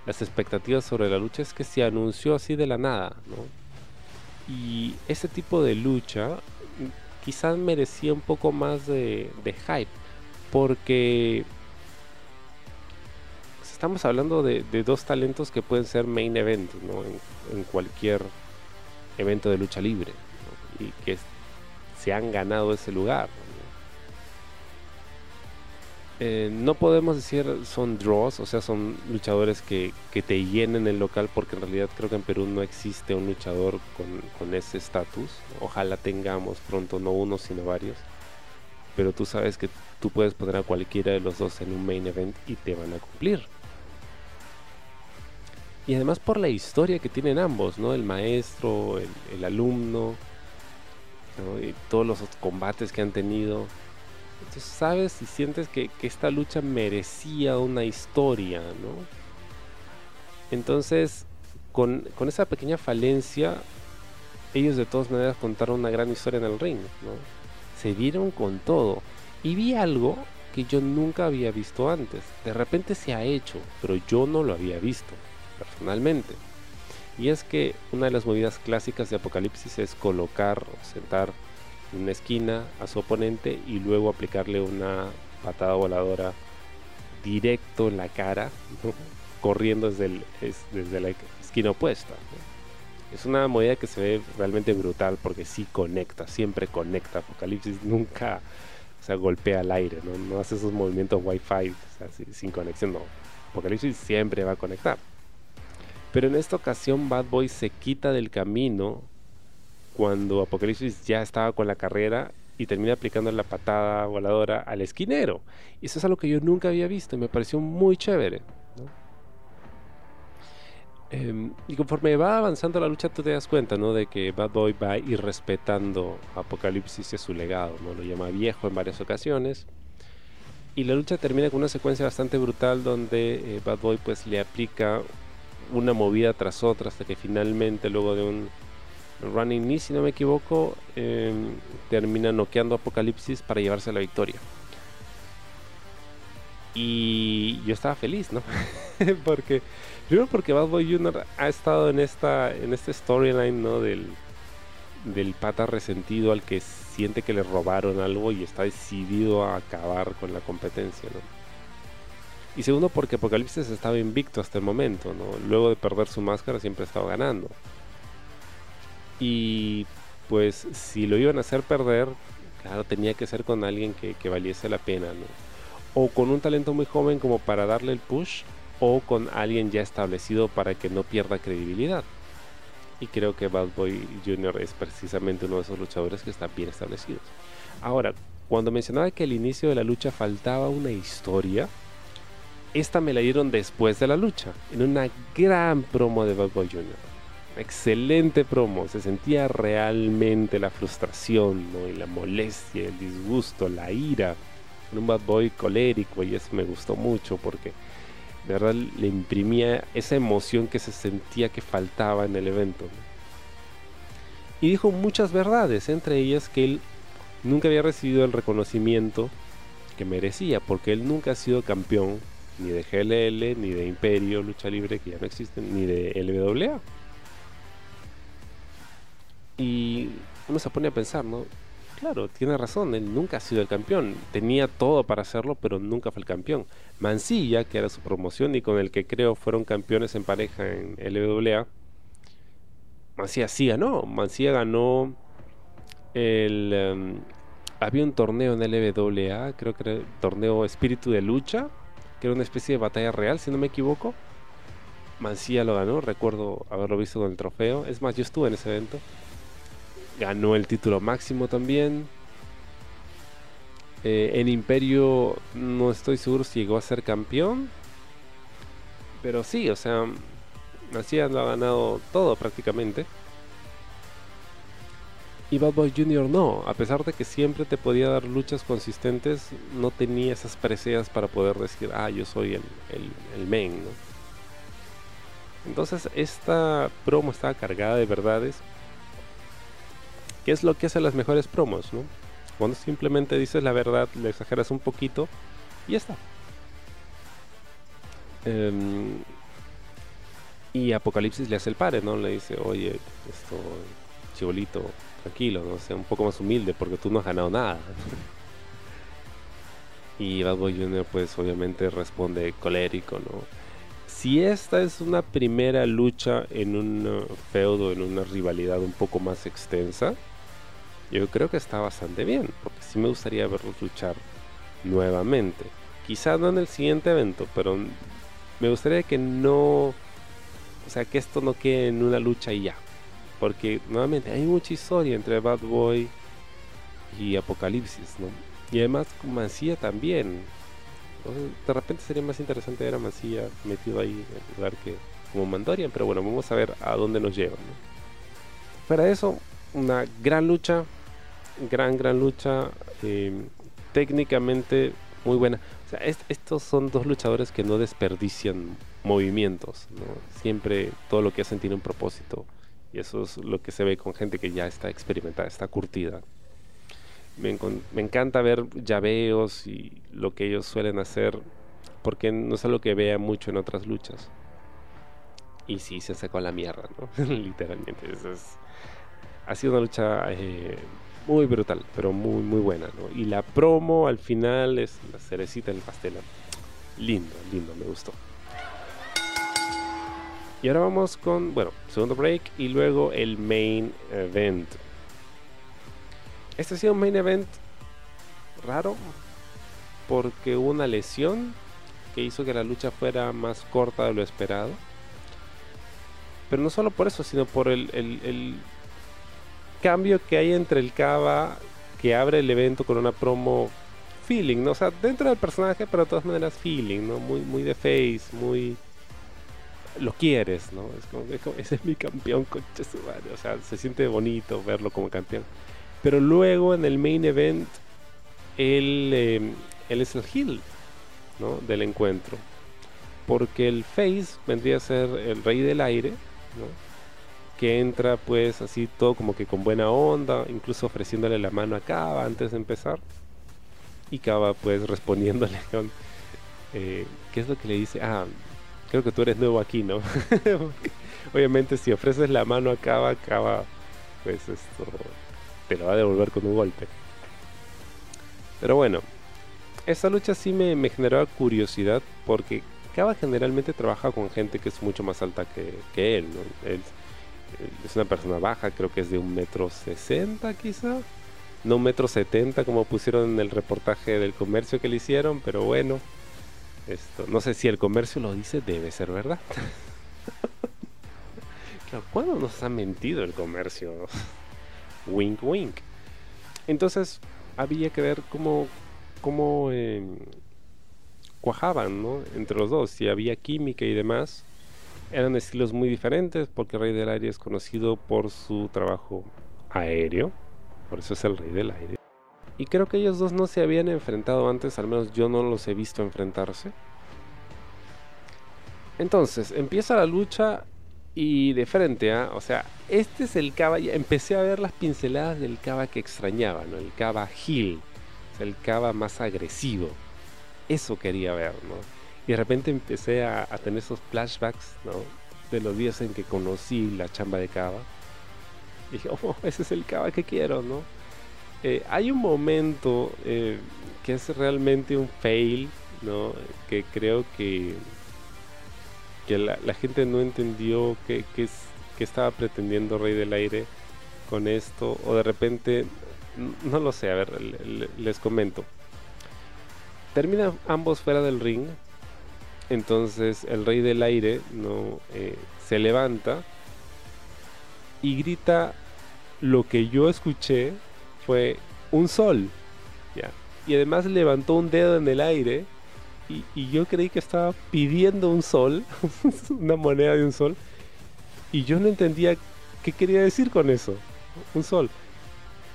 las expectativas sobre la lucha es que se anunció así de la nada. Y ese tipo de lucha quizás merecía un poco más de, hype, porque estamos hablando de, dos talentos que pueden ser main event ¿no? en, cualquier evento de lucha libre y que se han ganado ese lugar. Eh, no podemos decir son draws, o sea, son luchadores que, te llenen el local, porque en realidad creo que en Perú no existe un luchador con, ese estatus. Ojalá tengamos pronto no uno, sino varios. Pero tú sabes que tú puedes poner a cualquiera de los dos en un main event y te van a cumplir. Y además por la historia que tienen ambos, ¿no? El maestro, el, alumno, y todos los combates que han tenido sabes y sientes que, esta lucha merecía una historia, ¿no? Entonces, con, esa pequeña falencia, ellos de todas maneras contaron una gran historia en el ring, ¿no? Se dieron con todo. Y vi algo que yo nunca había visto antes. De repente se ha hecho, pero yo no lo había visto, personalmente. Y es que una de las movidas clásicas de Apocalipsis es colocar o una esquina a su oponente y luego aplicarle una patada voladora directo en la cara, corriendo desde, desde la esquina opuesta. Es una movida que se ve realmente brutal porque sí conecta, siempre conecta. Apocalipsis nunca se golpea al aire, no, hace esos movimientos wifi sin conexión, no. Apocalipsis siempre va a conectar. Pero en esta ocasión Bad Boy se quita del camino cuando Apocalipsis ya estaba con la carrera y termina aplicando la patada voladora al esquinero. Y eso es algo que yo nunca había visto y me pareció muy chévere. Em, y conforme va avanzando la lucha, tú te das cuenta ¿no? de que Bad Boy va ir respetando Apocalipsis y su legado. Lo llama viejo en varias ocasiones. Y la lucha termina con una secuencia bastante brutal donde eh, Bad Boy pues le aplica una movida tras otra hasta que finalmente luego de un Running Knee, si no me equivoco, em, termina noqueando Apocalipsis para llevarse la victoria. Y yo estaba feliz, ¿no? porque, primero porque Bad Boy Jr. ha estado en esta, en este storyline, ¿no? Del, del pata resentido al que siente que le robaron algo y está decidido a acabar con la competencia, ¿no? Y segundo porque Apocalipsis estaba invicto hasta el momento, ¿no? Luego de perder su máscara siempre estaba ganando. Y pues si lo iban a hacer perder, claro, tenía que ser con alguien que, valiese la pena. O con un talento muy joven como para darle el push, o con alguien ya establecido para que no pierda credibilidad. Y creo que Bad Boy Jr. es precisamente uno de esos luchadores que están bien establecidos. Ahora, cuando mencionaba que al inicio de la lucha faltaba una historia, esta me la dieron después de la lucha, en una gran promo de Bad Boy Jr excelente promo, se sentía realmente la frustración y la molestia, el disgusto, la ira en un bad boy colérico y eso me gustó mucho porque de verdad le imprimía esa emoción que se sentía que faltaba en el evento. Y dijo muchas verdades, entre ellas que él nunca había recibido el reconocimiento que merecía, porque él nunca ha sido campeón ni de GLL, ni de Imperio, lucha libre, que ya no existen, ni de LWA. Y uno se pone a pensar, ¿no? Claro, tiene razón, él nunca ha sido el campeón. Tenía todo para hacerlo, pero nunca fue el campeón. Mancilla, que era su promoción y con el que creo fueron campeones en pareja en LWA, Mancilla sí ganó. Mancilla ganó el... Em, había un torneo en LWA, creo que era el torneo Espíritu de Lucha, que era una especie de batalla real, si no me equivoco. Mancilla lo ganó, recuerdo haberlo visto con el trofeo. Es más, yo estuve en ese evento. Ganó el título máximo también. Eh, en Imperio no estoy seguro si llegó a ser campeón. Pero sí, o sea, Mancilla lo ha ganado todo prácticamente. Y Bad Boy Jr. no, a pesar de que siempre te podía dar luchas consistentes, no tenía esas preseas para poder decir, ah, yo soy el, el, main, Entonces esta promo estaba cargada de verdades. ¿Qué es lo que hace las mejores promos, no? Cuando simplemente dices la verdad, le exageras un poquito y ya está. Em, y Apocalipsis le hace el pare, ¿no? Le dice, oye, esto, chibolito, tranquilo, ¿no? Sea un poco más humilde porque tú no has ganado nada. y Bad Boy Jr. pues obviamente responde colérico, ¿no? Si esta es una primera lucha en un feudo, en una rivalidad un poco más extensa, yo creo que está bastante bien, porque sí me gustaría verlos luchar nuevamente. Quizá no en el siguiente evento, pero me gustaría que no, o sea, que esto no quede en una lucha y ya. Porque nuevamente hay mucha historia entre Bad Boy y Apocalipsis, ¿no? Y además con Mancilla también. de repente sería más interesante ver a Mancilla metido ahí en lugar que como Mandorian, pero bueno, vamos a ver a dónde nos lleva. ¿no? Fuera eso, una gran lucha, gran, gran lucha, eh, técnicamente muy buena. O sea, estos son dos luchadores que no desperdician movimientos. Siempre todo lo que hacen tiene un propósito. Y eso es lo que se ve con gente que ya está experimentada, está curtida. Me, encanta ver llaveos y lo que ellos suelen hacer, porque no es algo que vea mucho en otras luchas. Y sí, se sacó la mierda, ¿no? Literalmente. es, ha sido una lucha eh, muy brutal, pero muy, muy buena. Y la promo al final es la cerecita en el pastel. Lindo, lindo, me gustó. Y ahora vamos con, bueno, segundo break y luego el main event. Este ha sido un main event raro porque hubo una lesión que hizo que la lucha fuera más corta de lo esperado. Pero no solo por eso, sino por el, el cambio que hay entre el Cava que abre el evento con una promo feeling, ¿no? O sea, dentro del personaje, pero de todas maneras feeling, ¿no? Muy, muy de face, muy lo quieres, ¿no? Es como, ese es mi campeón, concha su madre. O sea, se siente bonito verlo como campeón. Pero luego en el main event, él, em, él es el heel, ¿no? Del encuentro. Porque el face vendría a ser el rey del aire, ¿no? Que entra pues así todo como que con buena onda, incluso ofreciéndole la mano a Kaba antes de empezar. Y Kaba pues respondiéndole con... Eh, ¿Qué es lo que le dice? Ah, creo que tú eres nuevo aquí, ¿no? Obviamente si ofreces la mano a Cava, Cava, pues esto te lo va a devolver con un golpe. Pero bueno, esta lucha sí me, me generaba curiosidad porque Cava generalmente trabaja con gente que es mucho más alta que, él, ¿no? Él, es una persona baja, creo que es de un metro sesenta quizá. No un metro setenta como pusieron en el reportaje del comercio que le hicieron, pero bueno. Esto, no sé si el comercio lo dice, debe ser verdad. claro, ¿cuándo nos ha mentido el comercio? wink, wink. Entonces, había que ver cómo, cómo em, cuajaban, ¿no? Entre los dos, si había química y demás. Eran estilos muy diferentes porque Rey del Aire es conocido por su trabajo aéreo. Por eso es el Rey del Aire. Y creo que ellos dos no se habían enfrentado antes, al menos yo no los he visto enfrentarse. Entonces, empieza la lucha y de frente, ¿ah? o sea, este es el Cava, empecé a ver las pinceladas del Cava que extrañaba, ¿no? El Cava Hill, el Cava más agresivo. Eso quería ver, ¿no? Y de repente empecé a, tener esos flashbacks. De los días en que conocí la chamba de Cava. Y dije, oh, ese es el Cava que quiero, ¿no? Eh, hay un momento eh, que es realmente un fail, ¿no? Que creo que, que la, gente no entendió que, que, estaba pretendiendo Rey del Aire con esto, o de repente, no lo sé, a ver, les comento. Terminan ambos fuera del ring, entonces el Rey del Aire no eh, se levanta y grita lo que yo escuché fue un sol. ¿ya? Y además levantó un dedo en el aire y, yo creí que estaba pidiendo un sol, una moneda de un sol. Y yo no entendía qué quería decir con eso, un sol.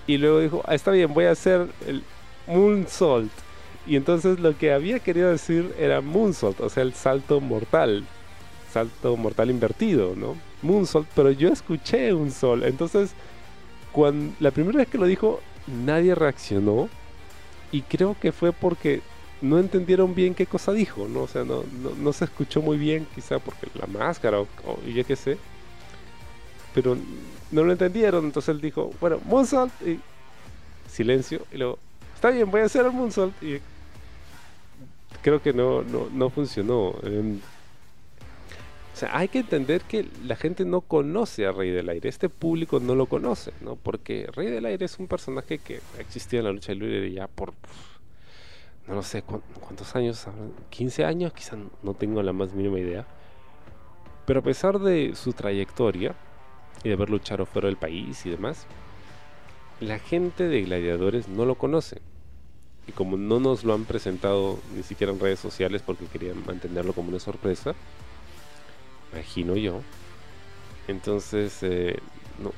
Y luego dijo, ah, está bien, voy a hacer el moonsault. Y entonces lo que había querido decir era moonsault, o sea, el salto mortal. Salto mortal invertido, ¿no? Moonsault, pero yo escuché un sol. Entonces, cuando la primera vez que lo dijo, nadie reaccionó. Y creo que fue porque no entendieron bien qué cosa dijo, ¿no? O sea, no, no, se escuchó muy bien, quizá porque la máscara o, y ya qué sé. Pero no lo entendieron, entonces él dijo, bueno, Moonsault y silencio. Y luego, está bien, voy a hacer el Moonsault. Y creo que no, no, no funcionó. Em, o sea, hay que entender que la gente no conoce a Rey del Aire. Este público no lo conoce, ¿no? Porque Rey del Aire es un personaje que existido en la lucha libre ya por no lo sé cuántos años, 15 años, quizá no tengo la más mínima idea. Pero a pesar de su trayectoria y de haber luchado fuera del país y demás, la gente de Gladiadores no lo conoce. Y como no nos lo han presentado ni siquiera en redes sociales porque querían mantenerlo como una sorpresa, imagino yo, entonces eh,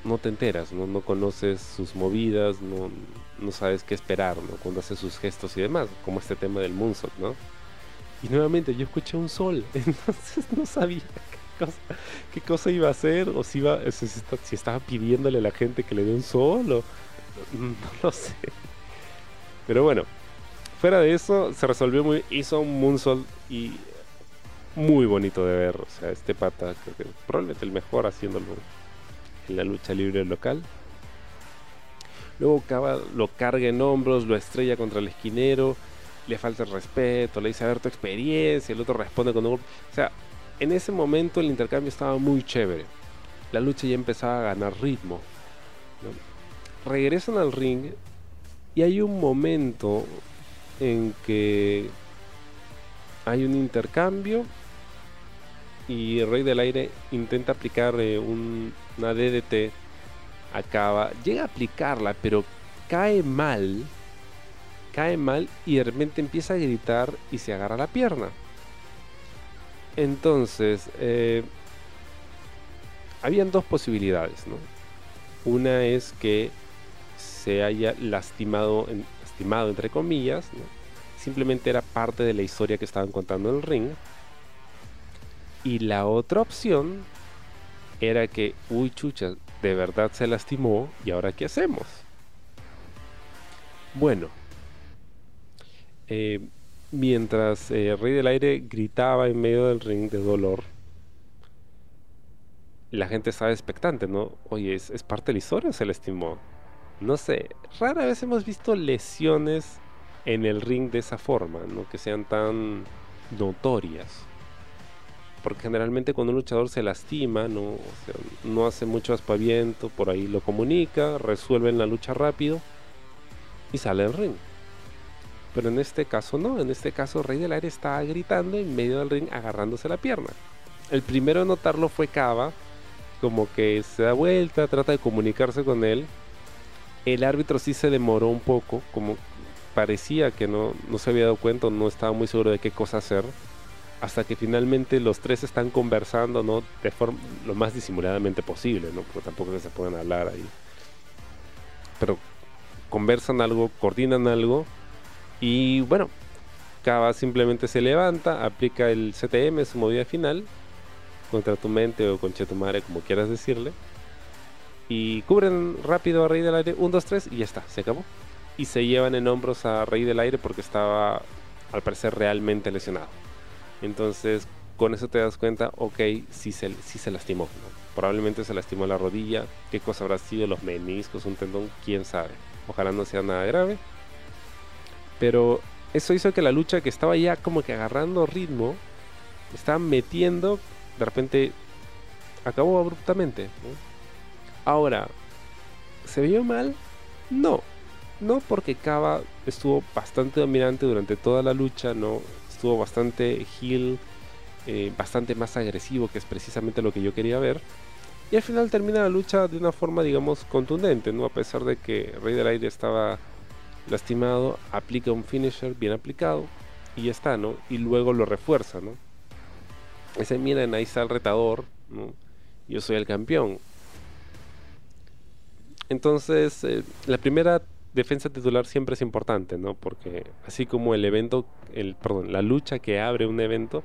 no, te enteras, ¿no? no conoces sus movidas, no, no sabes qué esperar, ¿no? Cuando hace sus gestos y demás, como este tema del moonsault, ¿no? Y nuevamente yo escuché un sol, entonces no sabía qué cosa, iba a hacer o si, iba, si, estaba pidiéndole a la gente que le dé un sol o no lo sé. Pero bueno, fuera de eso se resolvió muy, hizo un moonsault y muy bonito de ver, o sea, este pata creo que probablemente el mejor haciéndolo en la lucha libre local. Luego lo carga en hombros, lo estrella contra el esquinero, le falta el respeto, le dice a ver tu experiencia, el otro responde con un... O sea, en ese momento el intercambio estaba muy chévere. La lucha ya empezaba a ganar ritmo. Regresan al ring y hay un momento en que hay un intercambio y el Rey del Aire intenta aplicar eh, una DDT acaba, llega a aplicarla, pero cae mal, cae mal y de repente empieza a gritar y se agarra la pierna. Entonces, eh, habían dos posibilidades, ¿no? Una es que se haya lastimado, lastimado entre comillas, simplemente era parte de la historia que estaban contando en el ring. Y la otra opción era que, uy chucha, de verdad se lastimó y ahora qué hacemos. Bueno, eh, mientras eh, Rey del Aire gritaba en medio del ring de dolor, la gente estaba expectante, ¿no? Oye, ¿es, ¿es, parte de la historia se lastimó? No sé, rara vez hemos visto lesiones en el ring de esa forma, ¿no? Que sean tan notorias porque generalmente cuando un luchador se lastima, no, hace mucho aspaviento, por ahí lo comunica, resuelven la lucha rápido y sale al ring. Pero en este caso no, en este caso Rey del Aire estaba gritando en medio del ring agarrándose la pierna. El primero en notarlo fue Cava, como que se da vuelta, trata de comunicarse con él. El árbitro sí se demoró un poco, como parecía que no, no se había dado cuenta, no estaba muy seguro de qué cosa hacer hasta que finalmente los tres están conversando, ¿no? De forma lo más disimuladamente posible, ¿no? Porque tampoco se pueden hablar ahí. Pero conversan algo, coordinan algo y bueno, Kaba simplemente se levanta, aplica el CTM, su movida final, contra tu mente o con Chetumare, como quieras decirle. Y cubren rápido a Rey del Aire, 1, 2, 3 y ya está, se acabó. y se llevan en hombros a Rey del Aire porque estaba al parecer realmente lesionado. Entonces con eso te das cuenta, ok, sí se, se lastimó. Probablemente se lastimó la rodilla, qué cosa habrá sido, los meniscos, un tendón, quién sabe. Ojalá no sea nada grave. Pero eso hizo que la lucha que estaba ya como que agarrando ritmo, estaba metiendo, de repente acabó abruptamente. Ahora, ¿se vio mal? No. No porque Kaba estuvo bastante dominante durante toda la lucha, no estuvo bastante heel, eh, bastante más agresivo, que es precisamente lo que yo quería ver. Y al final termina la lucha de una forma, digamos, contundente, ¿no? A pesar de que Rey del Aire estaba lastimado, aplica un finisher bien aplicado y ya está, ¿no? Y luego lo refuerza, ¿no? Ese miren, ahí está el retador, ¿no? Yo soy el campeón. Entonces, eh, la primera defensa titular siempre es importante, ¿no? Porque así como el evento, el, perdón, la lucha que abre un evento,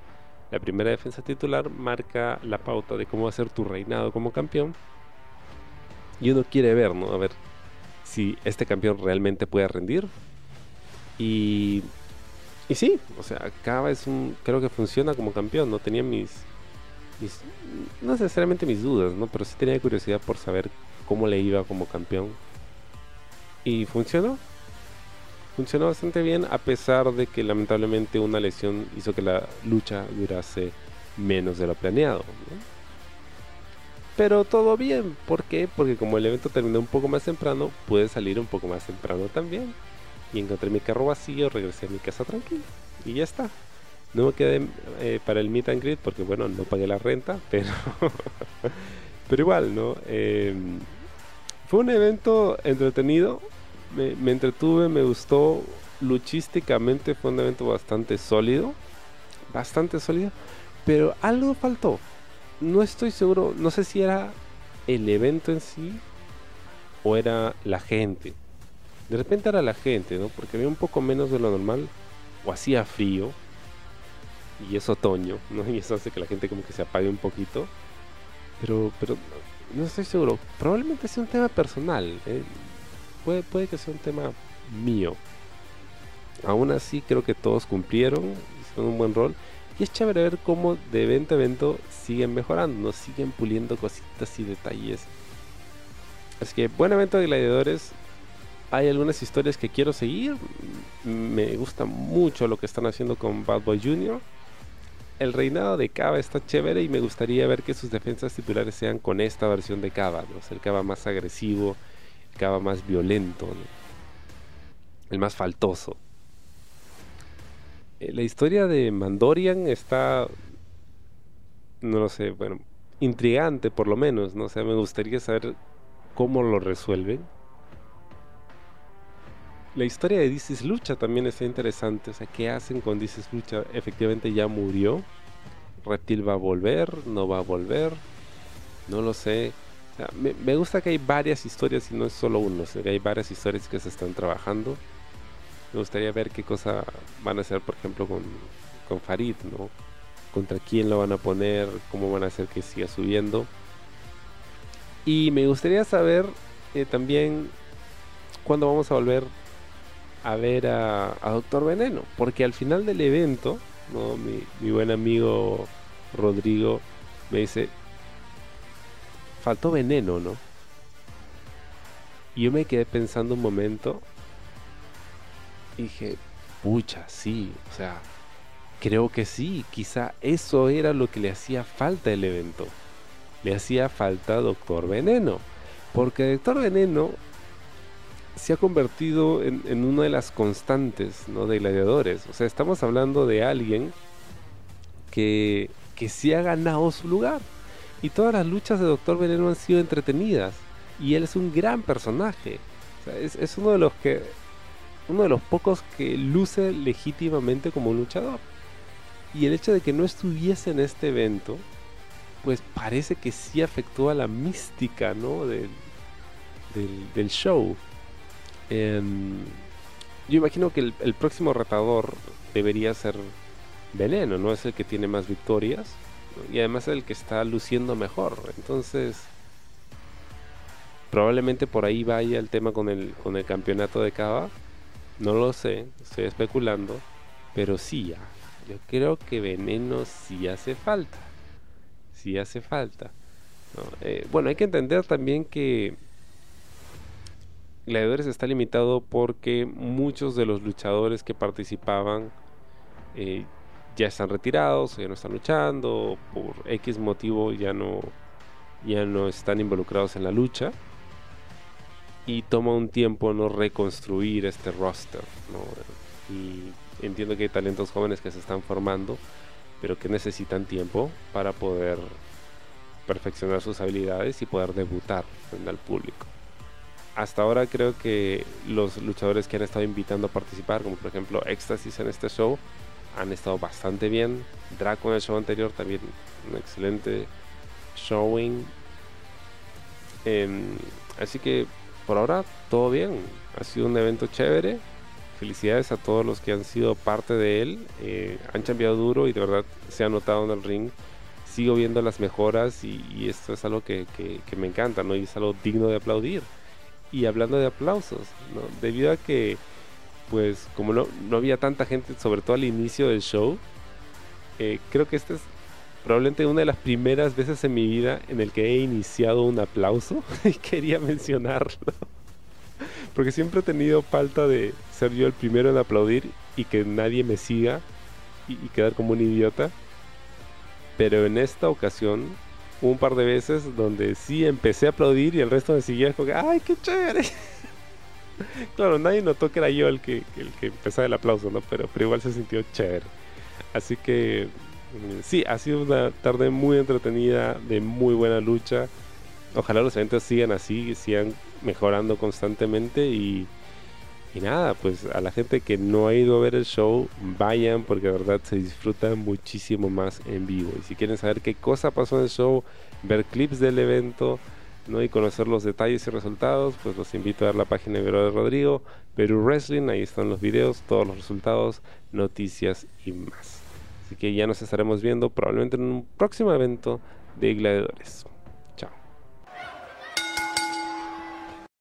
la primera defensa titular marca la pauta de cómo va a ser tu reinado como campeón. Y uno quiere ver, ¿no? A ver si este campeón realmente puede rendir. Y, y sí, o sea, Cava es un. Creo que funciona como campeón, ¿no? Tenía mis, mis. No necesariamente mis dudas, ¿no? Pero sí tenía curiosidad por saber cómo le iba como campeón. Y funcionó funcionó bastante bien a pesar de que lamentablemente una lesión hizo que la lucha durase menos de lo planeado. Pero todo bien, ¿por qué? Porque como el evento terminó un poco más temprano, pude salir un poco más temprano también. Y encontré mi carro vacío, regresé a mi casa tranquilo. Y ya está. No me quedé eh, para el meet and greet porque bueno, no pagué la renta, pero, pero igual, ¿no? Em, fue un evento entretenido, me, entretuve, me gustó. Luchísticamente fue un evento bastante sólido. Bastante sólido. Pero algo faltó. No estoy seguro. No sé si era el evento en sí o era la gente. De repente era la gente, ¿no? Porque había un poco menos de lo normal. O hacía frío. Y es otoño, ¿no? Y eso hace que la gente como que se apague un poquito. Pero, pero no estoy seguro. Probablemente sea un tema personal. ¿eh? puede, que sea un tema mío. Aún así creo que todos cumplieron, hicieron un buen rol. Y es chévere ver cómo de evento a evento siguen mejorando, nos siguen puliendo cositas y detalles. Así que buen evento de gladiadores. Hay algunas historias que quiero seguir. Me gusta mucho lo que están haciendo con Bad Boy Jr. El reinado de Cava está chévere y me gustaría ver que sus defensas titulares sean con esta versión de Cava, ¿no? el Cava más agresivo, Cava más violento, el más faltoso. Eh, la historia de Mandorian está, no lo sé, bueno, intrigante por lo menos, ¿no? sé, me gustaría saber cómo lo resuelven. La historia de Dices Lucha también está interesante, o sea, ¿qué hacen con Dices Lucha? Efectivamente ya murió. Reptil va a volver, no va a volver, no lo sé me, gusta que hay varias historias y no es solo uno, hay varias historias que se están trabajando. Me gustaría ver qué cosa van a hacer, por ejemplo, con, con Farid, ¿no? Contra quién lo van a poner, cómo van a hacer que siga subiendo. Y me gustaría saber eh, también cuándo vamos a volver a ver a, Doctor Veneno, porque al final del evento, ¿no? mi, mi buen amigo Rodrigo me dice, faltó veneno, ¿no? Y yo me quedé pensando un momento y dije, pucha, sí, o sea, creo que sí, quizá eso era lo que le hacía falta el evento. Le hacía falta Doctor Veneno, porque Doctor Veneno se ha convertido en, una de las constantes ¿no? de gladiadores. O sea, estamos hablando de alguien que, que sí ha ganado su lugar. Y todas las luchas de Doctor Veneno han sido entretenidas. Y él es un gran personaje. es, uno de los que. Uno de los pocos que luce legítimamente como un luchador. Y el hecho de que no estuviese en este evento, pues parece que sí afectó a la mística, ¿no? Del, del, show. Em, yo imagino que el, próximo retador debería ser Veneno, ¿no? Es el que tiene más victorias y además es el que está luciendo mejor. Entonces, Probablemente por ahí vaya el tema con el, con el campeonato de Cava. No lo sé, estoy especulando. Pero sí, yo creo que veneno sí hace falta. Sí hace falta. Eh, bueno, hay que entender también que Gladiadores está limitado porque muchos de los luchadores que participaban eh, ya están retirados, ya no están luchando, por X motivo ya no, ya no están involucrados en la lucha. Y toma un tiempo no reconstruir este roster. Y entiendo que hay talentos jóvenes que se están formando, pero que necesitan tiempo para poder perfeccionar sus habilidades y poder debutar frente al público. Hasta ahora creo que los luchadores que han estado invitando a participar, como por ejemplo Éxtasis en este show, han estado bastante bien. Draco en el show anterior también un excelente showing. Em, así que por ahora todo bien. Ha sido un evento chévere. Felicidades a todos los que han sido parte de él. Eh, han cambiado duro y de verdad se ha notado en el ring. Sigo viendo las mejoras y, esto es algo que, me encanta, ¿no? Y es algo digno de aplaudir. Y hablando de aplausos, Debido a que pues como no, no había tanta gente, sobre todo al inicio del show, eh, creo que esta es probablemente una de las primeras veces en mi vida en el que he iniciado un aplauso y quería mencionarlo. Porque siempre he tenido falta de ser yo el primero en aplaudir y que nadie me siga y, quedar como un idiota. Pero en esta ocasión un par de veces donde sí empecé a aplaudir y el resto me seguía como ¡ay, qué chévere! claro, nadie notó que era yo el que, el que empezaba el aplauso, ¿no? Pero, pero igual se sintió chévere. Así que mm, sí, ha sido una tarde muy entretenida, de muy buena lucha. Ojalá los eventos sigan así, sigan mejorando constantemente y, y nada, pues a la gente que no ha ido a ver el show, vayan porque de verdad se disfruta muchísimo más en vivo. Y si quieren saber qué cosa pasó en el show, ver clips del evento, ¿no? y conocer los detalles y resultados, pues los invito a ver la página de Vero de Rodrigo, Perú Wrestling, ahí están los videos, todos los resultados, noticias y más. Así que ya nos estaremos viendo probablemente en un próximo evento de gladiadores.